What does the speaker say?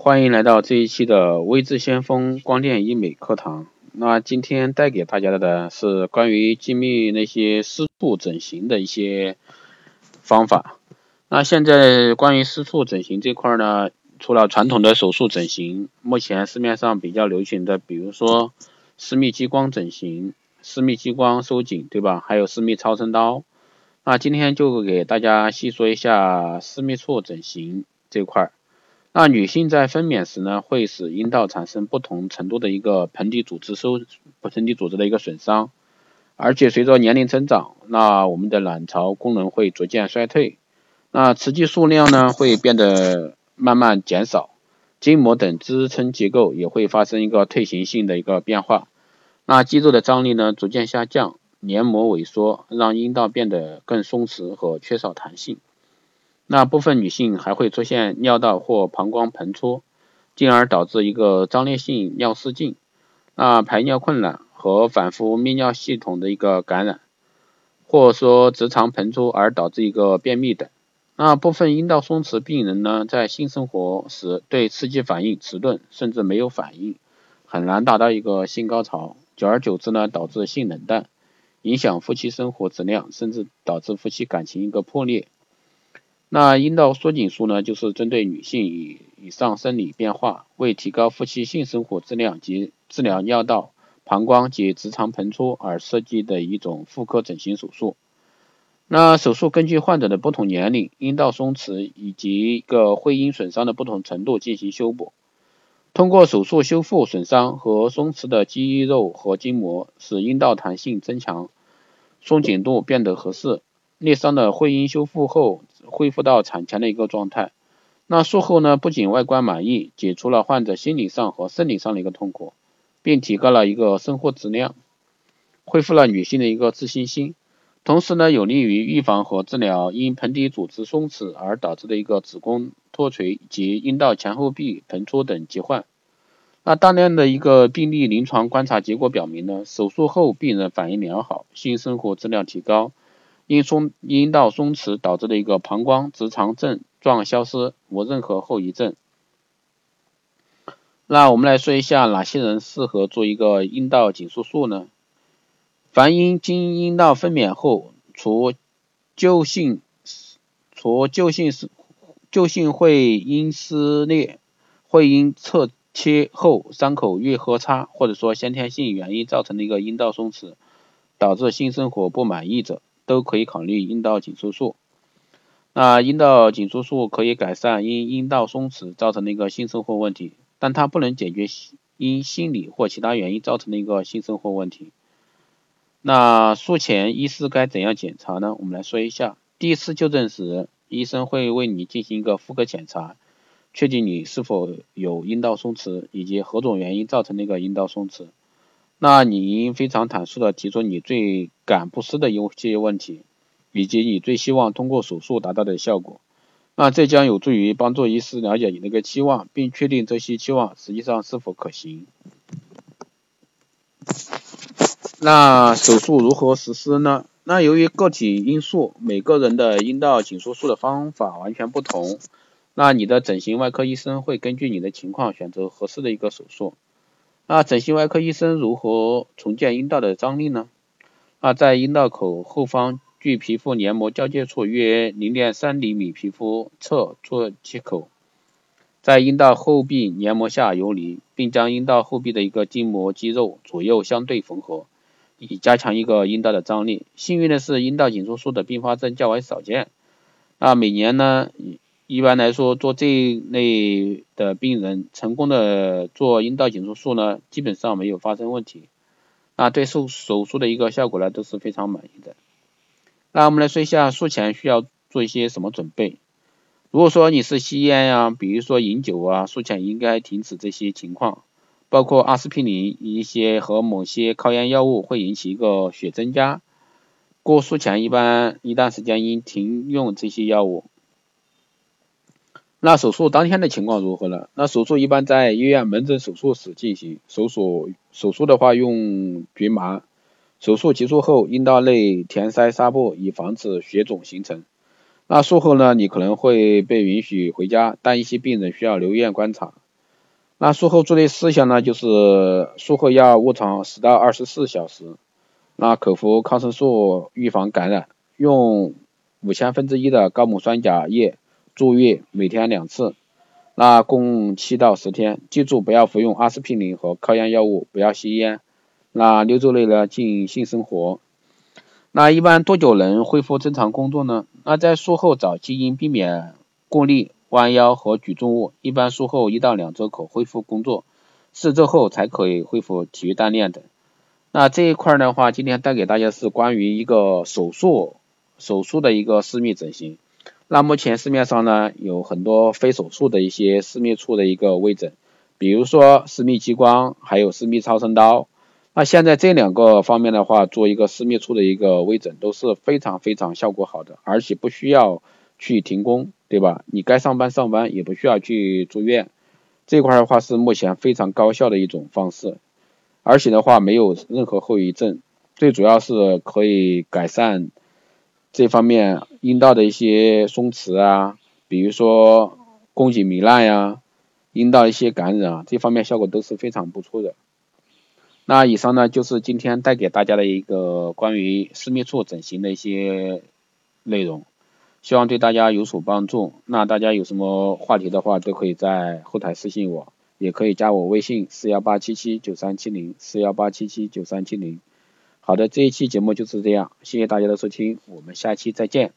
欢迎来到这一期的微智先锋光电医美课堂。那今天带给大家的呢是关于精密那些私处整形的一些方法。那现在关于私处整形这块呢，除了传统的手术整形，目前市面上比较流行的，比如说私密激光整形、私密激光收紧，对吧？还有私密超声刀。那今天就给大家细说一下私密处整形这块。那女性在分娩时呢，会使阴道产生不同程度的一个盆底组织收盆底组织的一个损伤，而且随着年龄增长，那我们的卵巢功能会逐渐衰退，那雌激素量呢会变得慢慢减少，筋膜等支撑结构也会发生一个退行性的一个变化，那肌肉的张力呢逐渐下降。黏膜萎缩，让阴道变得更松弛和缺少弹性。那部分女性还会出现尿道或膀胱膨出，进而导致一个张裂性尿失禁，那排尿困难和反复泌尿系统的一个感染，或说直肠膨出而导致一个便秘等。那部分阴道松弛病人呢，在性生活时对刺激反应迟钝，甚至没有反应，很难达到一个性高潮，久而久之呢，导致性冷淡。影响夫妻生活质量，甚至导致夫妻感情一个破裂。那阴道缩紧术呢，就是针对女性以以上生理变化，为提高夫妻性生活质量及治疗尿道、膀胱及直肠膨出而设计的一种妇科整形手术。那手术根据患者的不同年龄、阴道松弛以及一个会阴损伤的不同程度进行修补。通过手术修复损伤和松弛的肌肉和筋膜，使阴道弹性增强，松紧度变得合适。裂伤的会阴修复后，恢复到产前的一个状态。那术后呢，不仅外观满意，解除了患者心理上和生理上的一个痛苦，并提高了一个生活质量，恢复了女性的一个自信心。同时呢，有利于预防和治疗因盆底组织松弛而导致的一个子宫脱垂及阴道前后壁膨出等疾患。那大量的一个病例临床观察结果表明呢，手术后病人反应良好，性生活质量提高，因松阴道松弛导致的一个膀胱直肠症状消失，无任何后遗症。那我们来说一下哪些人适合做一个阴道紧缩术呢？凡因经阴道分娩后，除旧性除旧性是旧性会阴撕裂，会阴侧切后伤口愈合差，或者说先天性原因造成的一个阴道松弛，导致性生活不满意者，都可以考虑阴道紧缩术。那阴道紧缩术可以改善因阴道松弛造成的一个性生活问题，但它不能解决因心理或其他原因造成的一个性生活问题。那术前医师该怎样检查呢？我们来说一下。第一次就诊时，医生会为你进行一个妇科检查，确定你是否有阴道松弛以及何种原因造成的个阴道松弛。那你应非常坦率的提出你最感不适的一些问题，以及你最希望通过手术达到的效果。那这将有助于帮助医师了解你的一个期望，并确定这些期望实际上是否可行。那手术如何实施呢？那由于个体因素，每个人的阴道紧缩术的方法完全不同。那你的整形外科医生会根据你的情况选择合适的一个手术。那整形外科医生如何重建阴道的张力呢？那在阴道口后方距皮肤黏膜交界处约零点三厘米皮肤侧做切口，在阴道后壁黏膜下游离，并将阴道后壁的一个筋膜肌肉左右相对缝合。以加强一个阴道的张力。幸运的是，阴道紧缩术的并发症较为少见。那每年呢，一般来说做这类的病人，成功的做阴道紧缩术呢，基本上没有发生问题。那对手手术的一个效果呢，都是非常满意的。那我们来说一下术前需要做一些什么准备。如果说你是吸烟呀，比如说饮酒啊，术前应该停止这些情况。包括阿司匹林一些和某些抗炎药物会引起一个血增加，过术前一般一段时间应停用这些药物。那手术当天的情况如何呢？那手术一般在医院门诊手术室进行，手术手术的话用局麻，手术结束后阴道内填塞纱布以防止血肿形成。那术后呢，你可能会被允许回家，但一些病人需要留院观察。那术后注意事项呢，就是术后要卧床十到二十四小时，那口服抗生素预防感染，用五千分之一的高锰酸钾液注月，每天两次，那共七到十天，记住不要服用阿司匹林和抗炎药物，不要吸烟，那六周内呢进性生活。那一般多久能恢复正常工作呢？那在术后早期应避免过力。弯腰和举重物，一般术后一到两周可恢复工作，四周后才可以恢复体育锻炼等。那这一块的话，今天带给大家是关于一个手术手术的一个私密整形。那目前市面上呢有很多非手术的一些私密处的一个微整，比如说私密激光，还有私密超声刀。那现在这两个方面的话，做一个私密处的一个微整都是非常非常效果好的，而且不需要去停工。对吧？你该上班上班，也不需要去住院，这块的话是目前非常高效的一种方式，而且的话没有任何后遗症，最主要是可以改善这方面阴道的一些松弛啊，比如说宫颈糜烂呀、阴道一些感染啊，这方面效果都是非常不错的。那以上呢就是今天带给大家的一个关于私密处整形的一些内容。希望对大家有所帮助。那大家有什么话题的话，都可以在后台私信我，也可以加我微信四幺八七七九三七零四幺八七七九三七零。好的，这一期节目就是这样，谢谢大家的收听，我们下期再见。